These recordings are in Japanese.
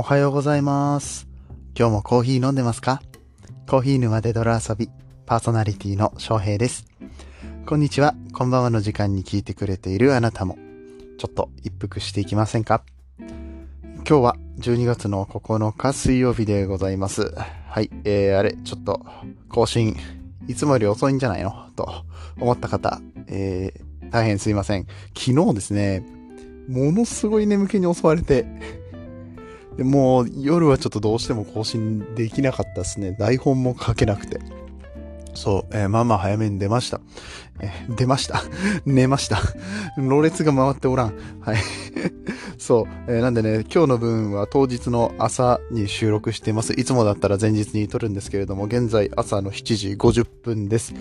おはようございます。今日もコーヒー飲んでますか？コーヒー沼で泥遊び、パーソナリティの翔平です。こんにちは、こんばんはの時間に聞いてくれているあなたも、ちょっと一服していきませんか？今日は12月の9日水曜日でございます。はい、えー、あれ、ちょっと更新、いつもより遅いんじゃないの？と思った方、えー、大変すいません。昨日ですね、ものすごい眠気に襲われて、でもう夜はちょっとどうしても更新できなかったですね。台本も書けなくて。そう、えーまあまあ早めに出ました。えー出ました。寝ました。ろれつが回っておらん。はい。そう、えーなんでね、今日の分は当日の朝に収録しています。いつもだったら前日に撮るんですけれども、現在朝の7時50分です。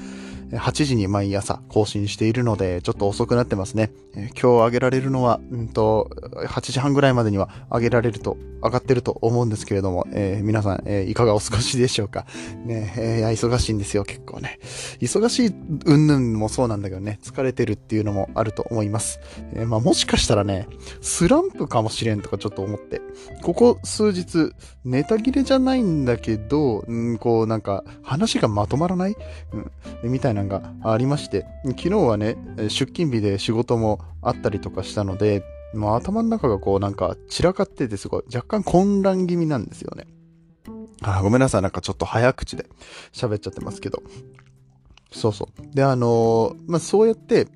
8時に毎朝更新しているので、ちょっと遅くなってますね。えー今日上げられるのは、うんと、8時半ぐらいまでには上げられると、上がってると思うんですけれども、えー皆さん、えーいかがお過ごしでしょうか？ね、えーいや忙しいんですよ、結構ね。忙しい云々もそうなんだけどね、疲れてるっていうのもあると思います。えーまあもしかしたらね、スランプかもしれんとかちょっと思って、ここ数日、ネタ切れじゃないんだけど、うん、こうなんか話がまとまらない、うん、みたいなのがありまして、昨日はね、出勤日で仕事もあったりとかしたので、もう頭の中がこうなんか散らかっててすごい若干混乱気味なんですよね。あごめんなさい、なんかちょっと早口で喋っちゃってますけど。そうそう。で、あのーまあ、そうやって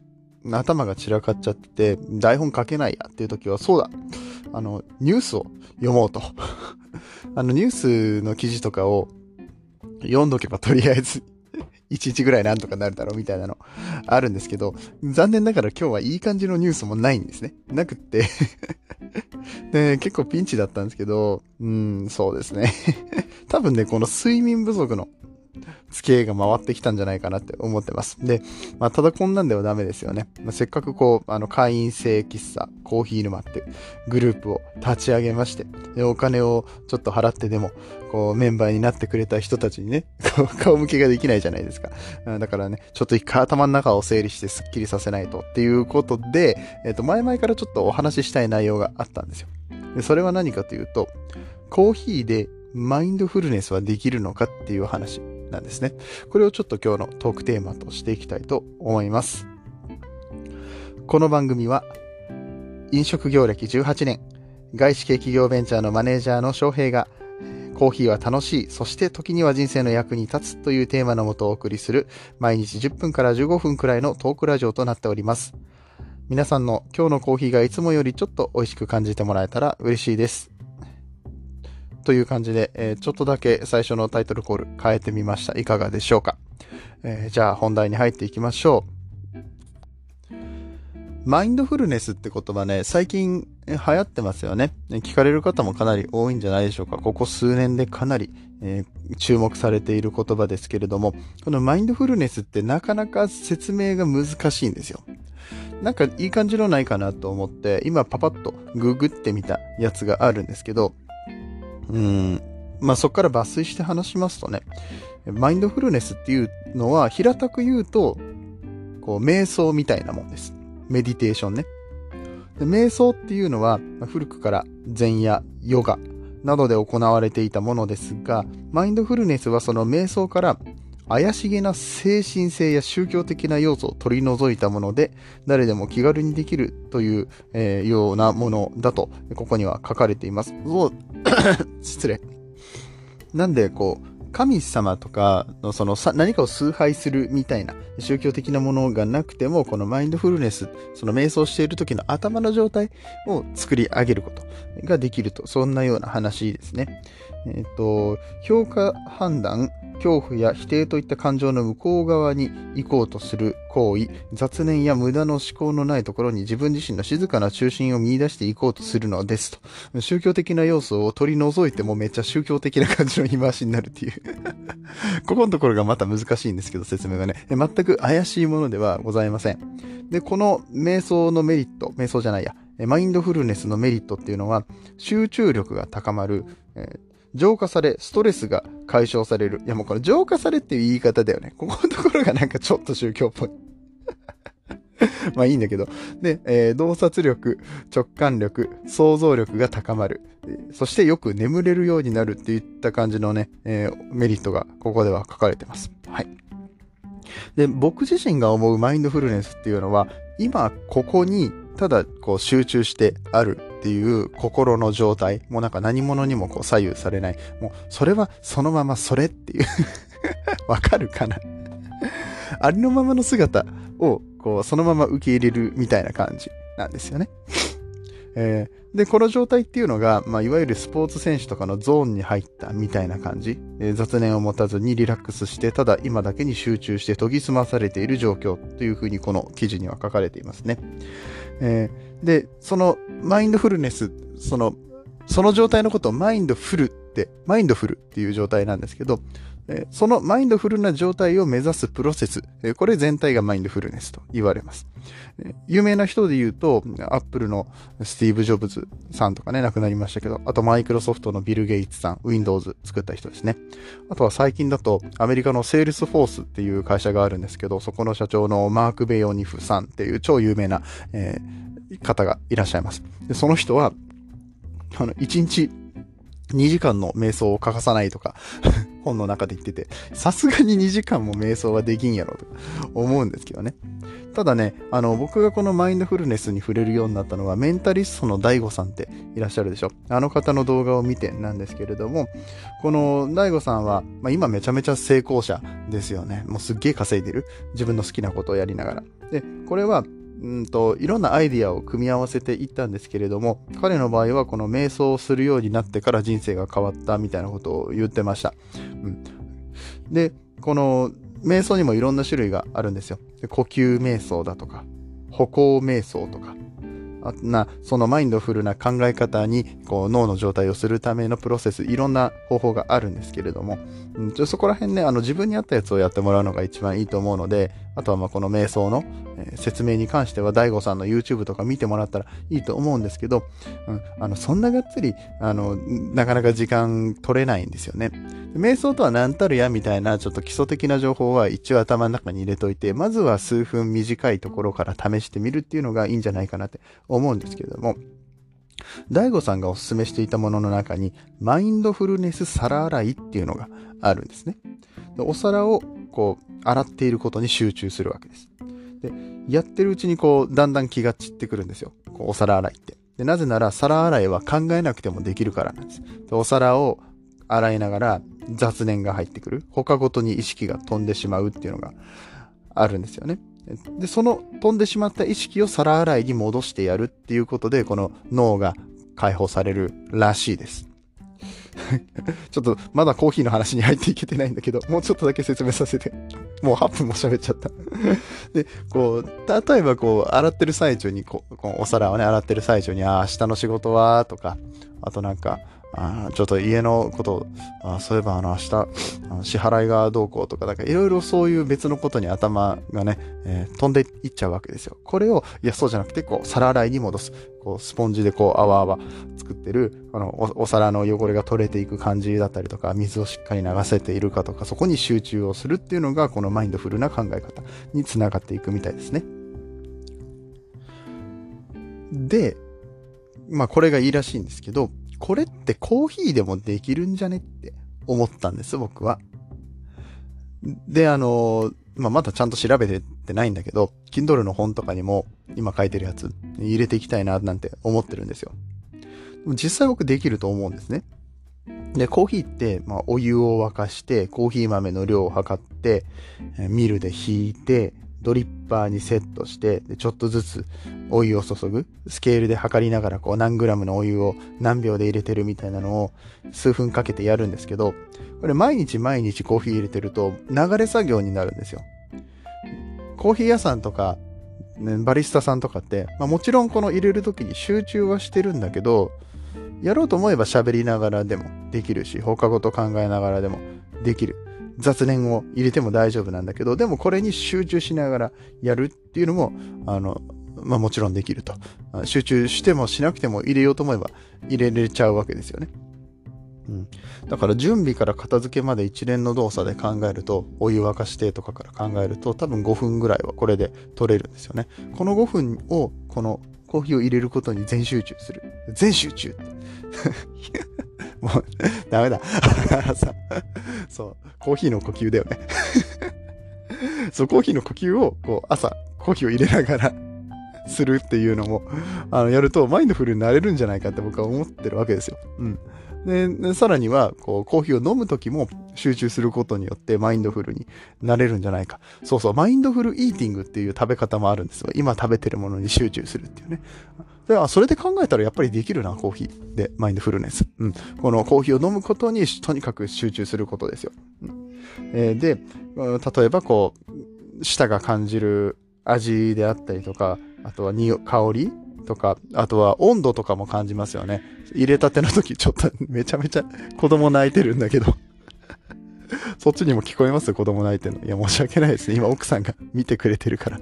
頭が散らかっちゃってて、台本書けないやっていう時は、そうだ。あの、ニュースを読もうと。あの、ニュースの記事とかを読んどけばとりあえず、1日ぐらいなんとかなるだろうみたいなのあるんですけど、残念ながら今日はいい感じのニュースもないんですね。なくって で、結構ピンチだったんですけど、うん、そうですね。多分ね、この睡眠不足の付けが回ってきたんじゃないかなって思ってます。で、まあ、ただこんなんではダメですよね。まあ、せっかくこう、あの、会員制喫茶、コーヒー沼ってグループを立ち上げまして、で、お金をちょっと払ってでも、こう、メンバーになってくれた人たちにね、顔向けができないじゃないですか。だからね、ちょっと一回頭の中を整理してスッキリさせないとっていうことで、えっ、と、前々からちょっとお話ししたい内容があったんですよ。で、それは何かというと、コーヒーでマインドフルネスはできるのかっていう話なんですね。これをちょっと今日のトークテーマとしていきたいと思います。この番組は、飲食業歴18年、外資系企業ベンチャーのマネージャーの翔平が、コーヒーは楽しい、そして時には人生の役に立つというテーマのもとお送りする、毎日10分から15分くらいのトークラジオとなっております。皆さんの今日のコーヒーがいつもよりちょっと美味しく感じてもらえたら嬉しいです。という感じで、えーちょっとだけ最初のタイトルコール変えてみました。いかがでしょうか、えーじゃあ本題に入っていきましょう。マインドフルネスって言葉ね、最近流行ってますよね。聞かれる方もかなり多いんじゃないでしょうか。ここ数年でかなり、えー注目されている言葉ですけれども、このマインドフルネスってなかなか説明が難しいんですよ。なんかいい感じのないかなと思って、今パパッとググってみたやつがあるんですけど、うん、まあそこから抜粋して話しますとね、マインドフルネスっていうのは平たく言うと、こう瞑想みたいなもんです。メディテーションね。で瞑想っていうのはまあ古くから禅やヨガなどで行われていたものですが、マインドフルネスはその瞑想から怪しげな精神性や宗教的な要素を取り除いたもので、誰でも気軽にできるという、えーようなものだと、ここには書かれています。失礼。なんで、こう、神様とかのその何かを崇拝するみたいな宗教的なものがなくても、このマインドフルネス、その瞑想している時の頭の状態を作り上げることができると、そんなような話ですね。えっ、と、評価判断、恐怖や否定といった感情の向こう側に行こうとする行為、雑念や無駄の思考のないところに自分自身の静かな中心を見出していこうとするのですと。宗教的な要素を取り除いてもめっちゃ宗教的な感じの言い回しになるっていう。ここのところがまた難しいんですけど、説明がね。全く怪しいものではございません。で、この瞑想のメリット、瞑想じゃないや、マインドフルネスのメリットっていうのは、集中力が高まる、えー浄化され、ストレスが解消される。いやもうこの浄化されっていう言い方だよね。ここのところがなんかちょっと宗教っぽい。まあいいんだけど。で、えー、洞察力、直感力、想像力が高まる。そしてよく眠れるようになるっていった感じのね、えー、メリットがここでは書かれてます。はい。で、僕自身が思うマインドフルネスっていうのは、今ここにただこう集中してあるっていう心の状態、もうなんか何者にもこう左右されない。もうそれはそのままそれっていう わかるかな？ありのままの姿をこうそのまま受け入れるみたいな感じなんですよね。えー、で、この状態っていうのが、まあ、いわゆるスポーツ選手とかのゾーンに入ったみたいな感じ、えー、雑念を持たずにリラックスして、ただ今だけに集中して研ぎ澄まされている状況というふうにこの記事には書かれていますね。えー、で、そのマインドフルネス、その、その状態のことをマインドフルって、マインドフルっていう状態なんですけど、そのマインドフルな状態を目指すプロセス、これ全体がマインドフルネスと言われます。有名な人で言うと、アップルのスティーブ・ジョブズさんとかね、亡くなりましたけど、あとマイクロソフトのビル・ゲイツさん、Windows 作った人ですね。あとは最近だと、アメリカのセールスフォースっていう会社があるんですけど、そこの社長のマーク・ベニオフさんっていう超有名な、えー、方がいらっしゃいます。でその人は、あの、1日2時間の瞑想を欠かさないとか本の中で言ってて、さすがに2時間も瞑想はできんやろとか思うんですけどね。ただね、あの、僕がこのマインドフルネスに触れるようになったのは、メンタリストの DAIGO さんっていらっしゃるでしょ。あの方の動画を見てなんですけれども、この DAIGO さんは、まあ、今めちゃめちゃ成功者ですよね。もうすっげえ稼いでる。自分の好きなことをやりながら。で、これは、うんと、いろんなアイディアを組み合わせていったんですけれども、彼の場合はこの瞑想をするようになってから人生が変わったみたいなことを言ってました。うん、で、この瞑想にもいろんな種類があるんですよ。呼吸瞑想だとか、歩行瞑想とかあ、な、そのマインドフルな考え方に、こう、脳の状態をするためのプロセス、いろんな方法があるんですけれども、うん、そこら辺ね、あの、自分に合ったやつをやってもらうのが一番いいと思うので、あとはまあこの瞑想の、説明に関しては DAIGO さんの YouTube とか見てもらったらいいと思うんですけど、うん、あの、そんながっつり、あの、なかなか時間取れないんですよね。瞑想とは何たるやみたいなちょっと基礎的な情報は一応頭の中に入れといて、まずは数分短いところから試してみるっていうのがいいんじゃないかなって思うんですけれども、大悟さんがお勧めしていたものの中に、マインドフルネス皿洗いっていうのがあるんですね。お皿をこう、洗っていることに集中するわけです。で、やってるうちにこう、だんだん気が散ってくるんですよ。こうお皿洗いって。で、なぜなら皿洗いは考えなくてもできるからなんです。でお皿を洗いながら雑念が入ってくる。他ごとに意識が飛んでしまうっていうのがあるんですよね。で、その飛んでしまった意識を皿洗いに戻してやるっていうことで、この脳が解放されるらしいです。ちょっとまだコーヒーの話に入っていけてないんだけど、もうちょっとだけ説明させて。もう8分も喋っちゃった で、こう、例えばこう、洗ってる最中にこう、こうお皿をね、洗ってる最中に、ああ、明日の仕事は、とか、あとなんか、あちょっと家のことあそういえばあの明日あの支払いがどうこうとか、だからいろいろそういう別のことに頭がね、えー、飛んでいっちゃうわけですよ。これを、いや、そうじゃなくて、こう、皿洗いに戻す。こう、スポンジでこう、泡泡作ってる、あのお、お皿の汚れが取れていく感じだったりとか、水をしっかり流せているかとか、そこに集中をするっていうのが、このマインドフルな考え方につながっていくみたいですね。で、まあ、これがいいらしいんですけど、これってコーヒーでもできるんじゃねって思ったんです、僕は。で、あの、まあ、まだちゃんと調べてってないんだけど、Kindle の本とかにも今書いてるやつ入れていきたいななんて思ってるんですよ。実際僕できると思うんですね。で、コーヒーって、まあ、お湯を沸かして、コーヒー豆の量を測って、ミルで引いて、ドリッパーにセットして、でちょっとずつお湯を注ぐ。スケールで測りながら、こう何グラムのお湯を何秒で入れてるみたいなのを数分かけてやるんですけど、これ毎日毎日コーヒー入れてると流れ作業になるんですよ。コーヒー屋さんとか、ね、バリスタさんとかって、まあ、もちろんこの入れる時に集中はしてるんだけど、やろうと思えば喋りながらでもできるし、放課後と考えながらでもできる。雑念を入れても大丈夫なんだけど、でもこれに集中しながらやるっていうのも、あの、まあもちろんできると。集中してもしなくても入れようと思えば入れれちゃうわけですよね。うん、だから準備から片付けまで一連の動作で考えるとお湯沸かしてとかから考えると多分5分ぐらいはこれで取れるんですよね。この5分をこのコーヒーを入れることに全集中する。全集中。もうダメだ。さそうコーヒーの呼吸だよね そうコーヒーの呼吸をこう朝コーヒーを入れながらするっていうのも、あの、やるとマインドフルになれるんじゃないかって僕は思ってるわけですよ。うん。で、さらには、こう、コーヒーを飲むときも集中することによってマインドフルになれるんじゃないか。そうそう、マインドフルイーティングっていう食べ方もあるんですよ。今食べてるものに集中するっていうね。では、それで考えたらやっぱりできるな、コーヒーで、マインドフルネス。うん。このコーヒーを飲むことにとにかく集中することですよ。うんえー、で、例えばこう、舌が感じる味であったりとか、あとは香りとか、あとは温度とかも感じますよね。入れたての時ちょっと めちゃめちゃ子供泣いてるんだけど そっちにも聞こえます？子供泣いてるの？いや、申し訳ないですね。今奥さんが 見てくれてるから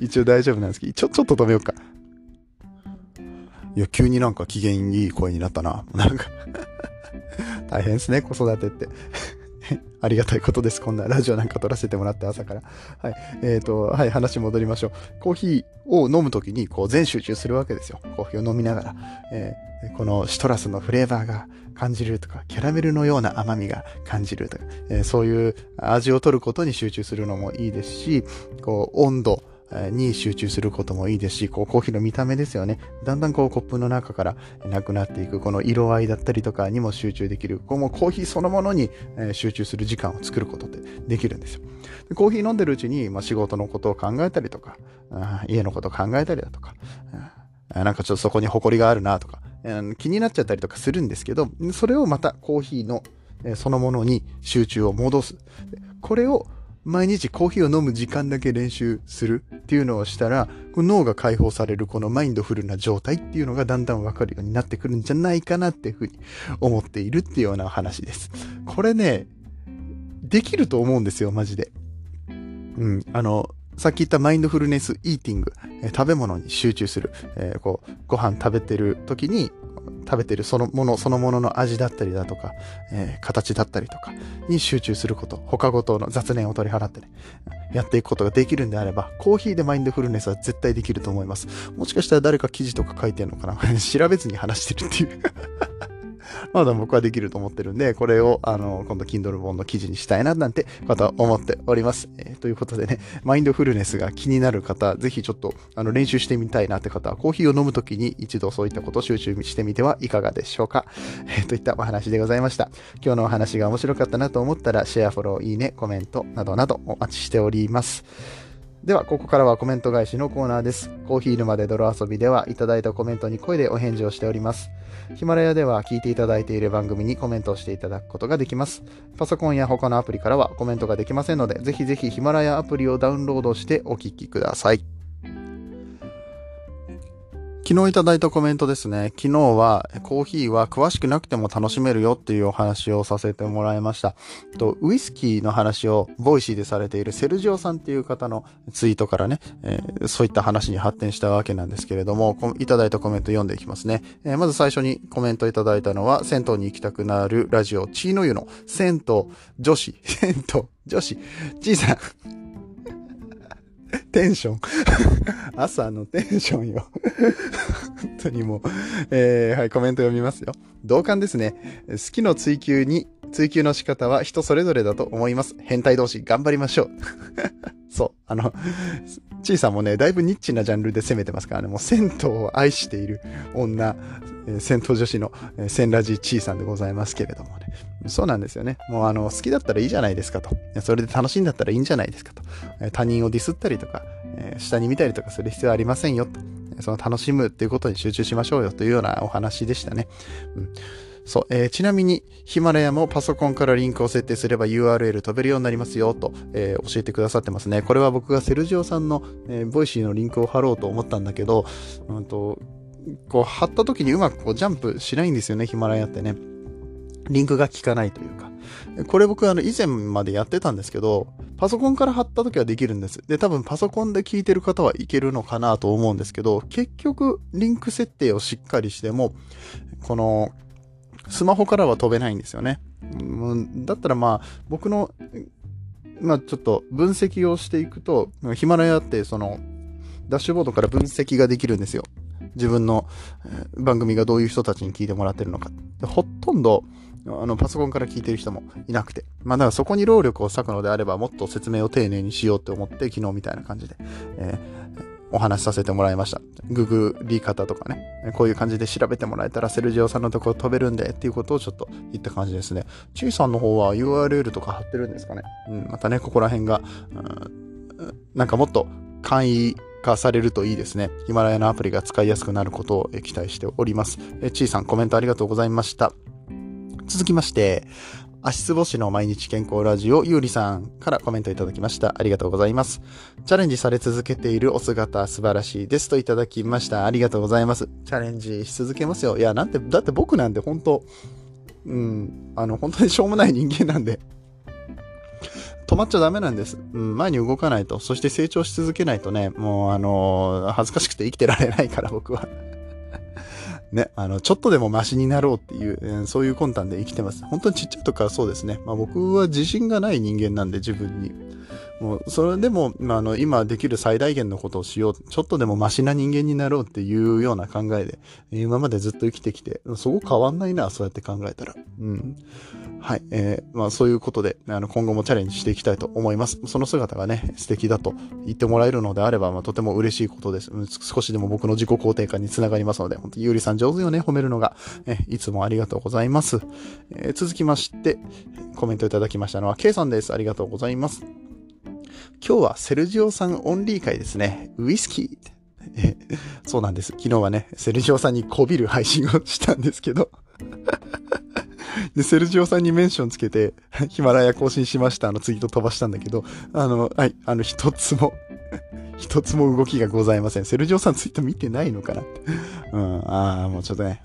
一応大丈夫なんですけど、ちょ、ちょっと止めようか。いや、急になんか機嫌いい声になったな。なんか大変ですね、子育てって ありがたいことです。こんなラジオなんか撮らせてもらって朝から。はい。えっ、ー、と、はい、話戻りましょう。コーヒーを飲むときに、こう、全集中するわけですよ。コーヒーを飲みながら。えー、このシトラスのフレーバーが感じるとか、キャラメルのような甘みが感じるとか、えー、そういう味を取ることに集中するのもいいですし、こう、温度、に集中することもいいですし、こうコーヒーの見た目ですよね。だんだんこうコップの中からなくなっていく、この色合いだったりとかにも集中できる。こうもうコーヒーそのものに集中する時間を作ることってできるんですよ。でコーヒー飲んでるうちに、まあ、仕事のことを考えたりとか、家のことを考えたりだとか、なんかちょっとそこに埃があるなとか、気になっちゃったりとかするんですけど、それをまたコーヒーのそのものに集中を戻す。これを毎日コーヒーを飲む時間だけ練習するっていうのをしたら、脳が解放されるこのマインドフルな状態っていうのがだんだんわかるようになってくるんじゃないかなっていうふうに思っているっていうような話です。これね、できると思うんですよ、マジで。うん、あの、さっき言ったマインドフルネスイーティング、え食べ物に集中する、えー、こう、ご飯食べてる時に、食べてるそのものそのものの味だったりだとか、えー、形だったりとかに集中すること、他ごとの雑念を取り払ってね、やっていくことができるんであれば、コーヒーでマインドフルネスは絶対できると思います。もしかしたら誰か記事とか書いてるのかな？調べずに話してるっていうまだ僕はできると思ってるんで、これを、あの、今度 Kindle 本の記事にしたいな、なんて、また思っております。えー、ということでね、マインドフルネスが気になる方、ぜひちょっと、あの、練習してみたいなって方は、コーヒーを飲むときに一度そういったことを集中してみてはいかがでしょうか。えー、といったお話でございました。今日のお話が面白かったなと思ったら、シェア、フォロー、いいね、コメントなどなどお待ちしております。では、ここからはコメント返しのコーナーです。コーヒー沼で泥遊びでは、いただいたコメントに声でお返事をしております。ヒマラヤでは聞いていただいている番組にコメントをしていただくことができます。パソコンや他のアプリからはコメントができませんので、ぜひぜひヒマラヤアプリをダウンロードしてお聴きください。昨日いただいたコメントですね。昨日はコーヒーは詳しくなくても楽しめるよっていうお話をさせてもらいました。とウイスキーの話を Voicy でされているセルジオさんっていう方のツイートからね、えー、そういった話に発展したわけなんですけれども、いただいたコメント読んでいきますね。えー、まず最初にコメントいただいたのは、銭湯に行きたくなるラジオ、チーノ湯の銭湯女子、銭湯女子、ちいさん。テンション 朝のテンションよ本当にもう、えー、はい、コメント読みますよ。同感ですね。好きの追求に、追求の仕方は人それぞれだと思います。変態同士頑張りましょう。そう。あの、ちいさんもね、だいぶニッチなジャンルで攻めてますからね、もう銭湯を愛している女、えー、銭湯女子の、えー、センラジちいさんでございますけれどもね。そうなんですよね。もうあの、好きだったらいいじゃないですかと。それで楽しいんだったらいいんじゃないですかと。他人をディスったりとか、え、下に見たりとかする必要はありませんよと。その楽しむっていうことに集中しましょうよというようなお話でしたね。うんそう、えー、ちなみに、ヒマラヤもパソコンからリンクを設定すれば URL 飛べるようになりますよと、えー、教えてくださってますね。これは僕がセルジオさんの、え、 Voicy のリンクを貼ろうと思ったんだけど、うんと、こう貼った時にうまくこうジャンプしないんですよね、ヒマラヤってね。リンクが効かないというか。これ僕あの以前までやってたんですけど、パソコンから貼った時はできるんです。で、多分パソコンで聞いてる方はいけるのかなと思うんですけど、結局リンク設定をしっかりしても、このスマホからは飛べないんですよね。だったらまあ、僕の、まあちょっと分析をしていくと、ヒマラヤってその、ダッシュボードから分析ができるんですよ。自分の番組がどういう人たちに聞いてもらってるのか。ほとんど、あの、パソコンから聞いてる人もいなくて。まあ、だからそこに労力を割くのであれば、もっと説明を丁寧にしようって思って、昨日みたいな感じで、えー、お話しさせてもらいました。ググり方とかね、こういう感じで調べてもらえたらセルジオさんのところ飛べるんでっていうことをちょっと言った感じですね。ちいさんの方は URL とか貼ってるんですかね。うん、またね、ここら辺が、うん、なんかもっと簡易化されるといいですね。ヒマラヤのアプリが使いやすくなることを期待しております。えちいさんコメントありがとうございました。続きまして、足つぼしの毎日健康ラジオ、ゆうりさんからコメントいただきました。ありがとうございます。チャレンジされ続けているお姿素晴らしいですといただきました。ありがとうございます。チャレンジし続けますよ。いや、なんて、だって僕なんて本当、うん、あの、本当にしょうもない人間なんで、止まっちゃダメなんです。うん、前に動かないと、そして成長し続けないとね、もうあのー、恥ずかしくて生きてられないから僕は。ね、あの、ちょっとでもマシになろうっていう、えー、そういう魂胆で生きてます。本当にちっちゃいとかそうですね。まあ僕は自信がない人間なんで自分に。もう、それでも、まあ、あの、今できる最大限のことをしよう。ちょっとでもマシな人間になろうっていうような考えで、今までずっと生きてきて、そこ変わんないな、そうやって考えたら。うん。はい。えー、まあ、そういうことで、あの、今後もチャレンジしていきたいと思います。その姿がね、素敵だと言ってもらえるのであれば、まあ、とても嬉しいことです。少しでも僕の自己肯定感につながりますので、本当ゆうりさん上手よね、褒めるのが。えいつもありがとうございます。えー、続きまして、コメントいただきましたのは、K さんです。ありがとうございます。今日はセルジオさんオンリー会ですね。ウイスキー。えそうなんです。昨日はね、セルジオさんにこびる配信をしたんですけど で、セルジオさんにメンションつけて、ヒマラヤ更新しましたあのツイート飛ばしたんだけど、あの、はい、あの、一つも 一つも動きがございません。セルジオさんツイート見てないのかなって。うん、ああ、もうちょっとね、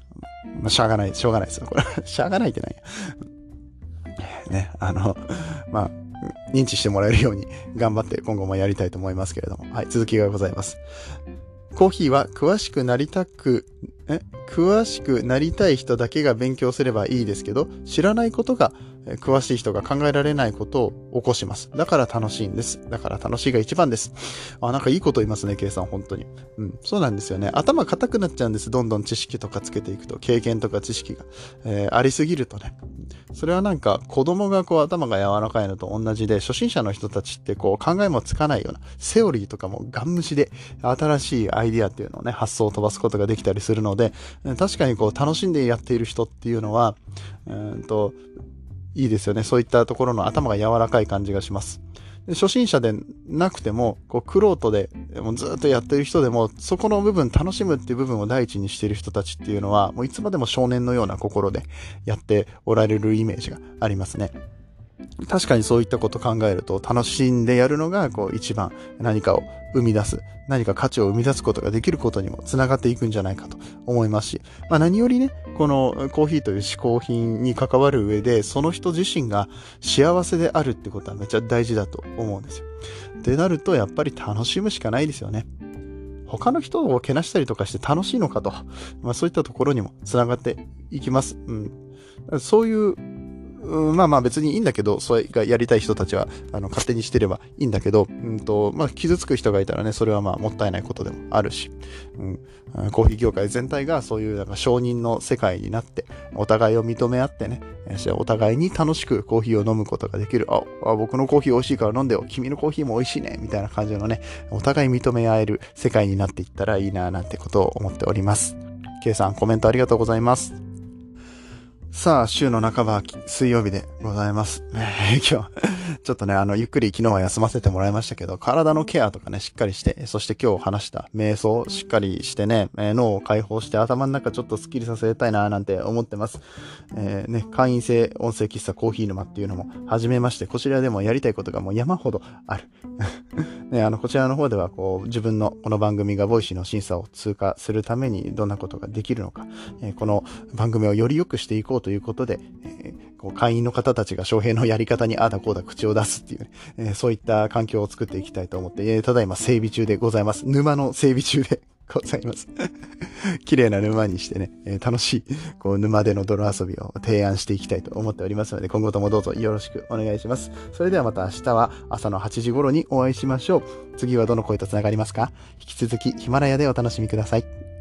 まあ、しゃがない、しょうがないですよ。これ、しゃがないってないね、あの、まあ、認知してもらえるように頑張って今後もやりたいと思いますけれども。はい、続きがございます。コーヒーは詳しくなりたく、え詳しくなりたい人だけが勉強すればいいですけど、知らないことが詳しい人が考えられないことを起こします。だから楽しいんです。だから楽しいが一番です。あ、なんかいいこと言いますね、計算、本当に。うん、そうなんですよね。頭固くなっちゃうんです。どんどん知識とかつけていくと。経験とか知識が。えー、ありすぎるとね。それはなんか子供がこう頭が柔らかいのと同じで、初心者の人たちってこう考えもつかないような、セオリーとかもガン無視で新しいアイディアっていうのをね、発想を飛ばすことができたりするので、確かにこう楽しんでやっている人っていうのは、うんと、いいですよね。そういったところの頭が柔らかい感じがします。初心者でなくても、こう、クロートで、もうずっとやってる人でも、そこの部分、楽しむっていう部分を第一にしてる人たちっていうのは、もういつまでも少年のような心でやっておられるイメージがありますね。確かにそういったこと考えると楽しんでやるのがこう一番何かを生み出す、何か価値を生み出すことができることにもつながっていくんじゃないかと思いますし、まあ何よりね、このコーヒーという嗜好品に関わる上で、その人自身が幸せであるってことはめっちゃ大事だと思うんですよ。ってなるとやっぱり楽しむしかないですよね。他の人をけなしたりとかして楽しいのかと、まあそういったところにもつながっていきます。うん。そういううん、まあまあ別にいいんだけど、それがやりたい人たちは、あの、勝手にしてればいいんだけど、うんと、まあ傷つく人がいたらね、それはまあもったいないことでもあるし、うん、コーヒー業界全体がそういうなんか承認の世界になって、お互いを認め合ってね、お互いに楽しくコーヒーを飲むことができる。あ、あ僕のコーヒー美味しいから飲んでよ。君のコーヒーも美味しいね。みたいな感じのね、お互い認め合える世界になっていったらいいな、なんてことを思っております。K さん、コメントありがとうございます。さあ、週の半ば、水曜日でございます。今日、ちょっとね、あの、ゆっくり昨日は休ませてもらいましたけど、体のケアとかね、しっかりして、そして今日話した瞑想、しっかりしてね、脳を解放して頭の中ちょっとスッキリさせたいな、なんて思ってます。えー、ね、会員制音声喫茶コーヒー沼っていうのも始めまして、こちらでもやりたいことがもう山ほどある。ね、あの、こちらの方では、こう、自分のこの番組が Voicy の審査を通過するためにどんなことができるのか、えー、この番組をより良くしていこうということで、えー、こう会員の方たちが翔平のやり方に ああだこうだ口を出すっていうね、えー、そういった環境を作っていきたいと思って、えー、ただいま整備中でございます。沼の整備中で ございます。綺麗な沼にしてね、えー、楽しい、こう、沼での泥遊びを提案していきたいと思っておりますので、今後ともどうぞよろしくお願いします。それではまた明日は朝の8時頃にお会いしましょう。次はどの声と繋がりますか？引き続きヒマラヤでお楽しみください。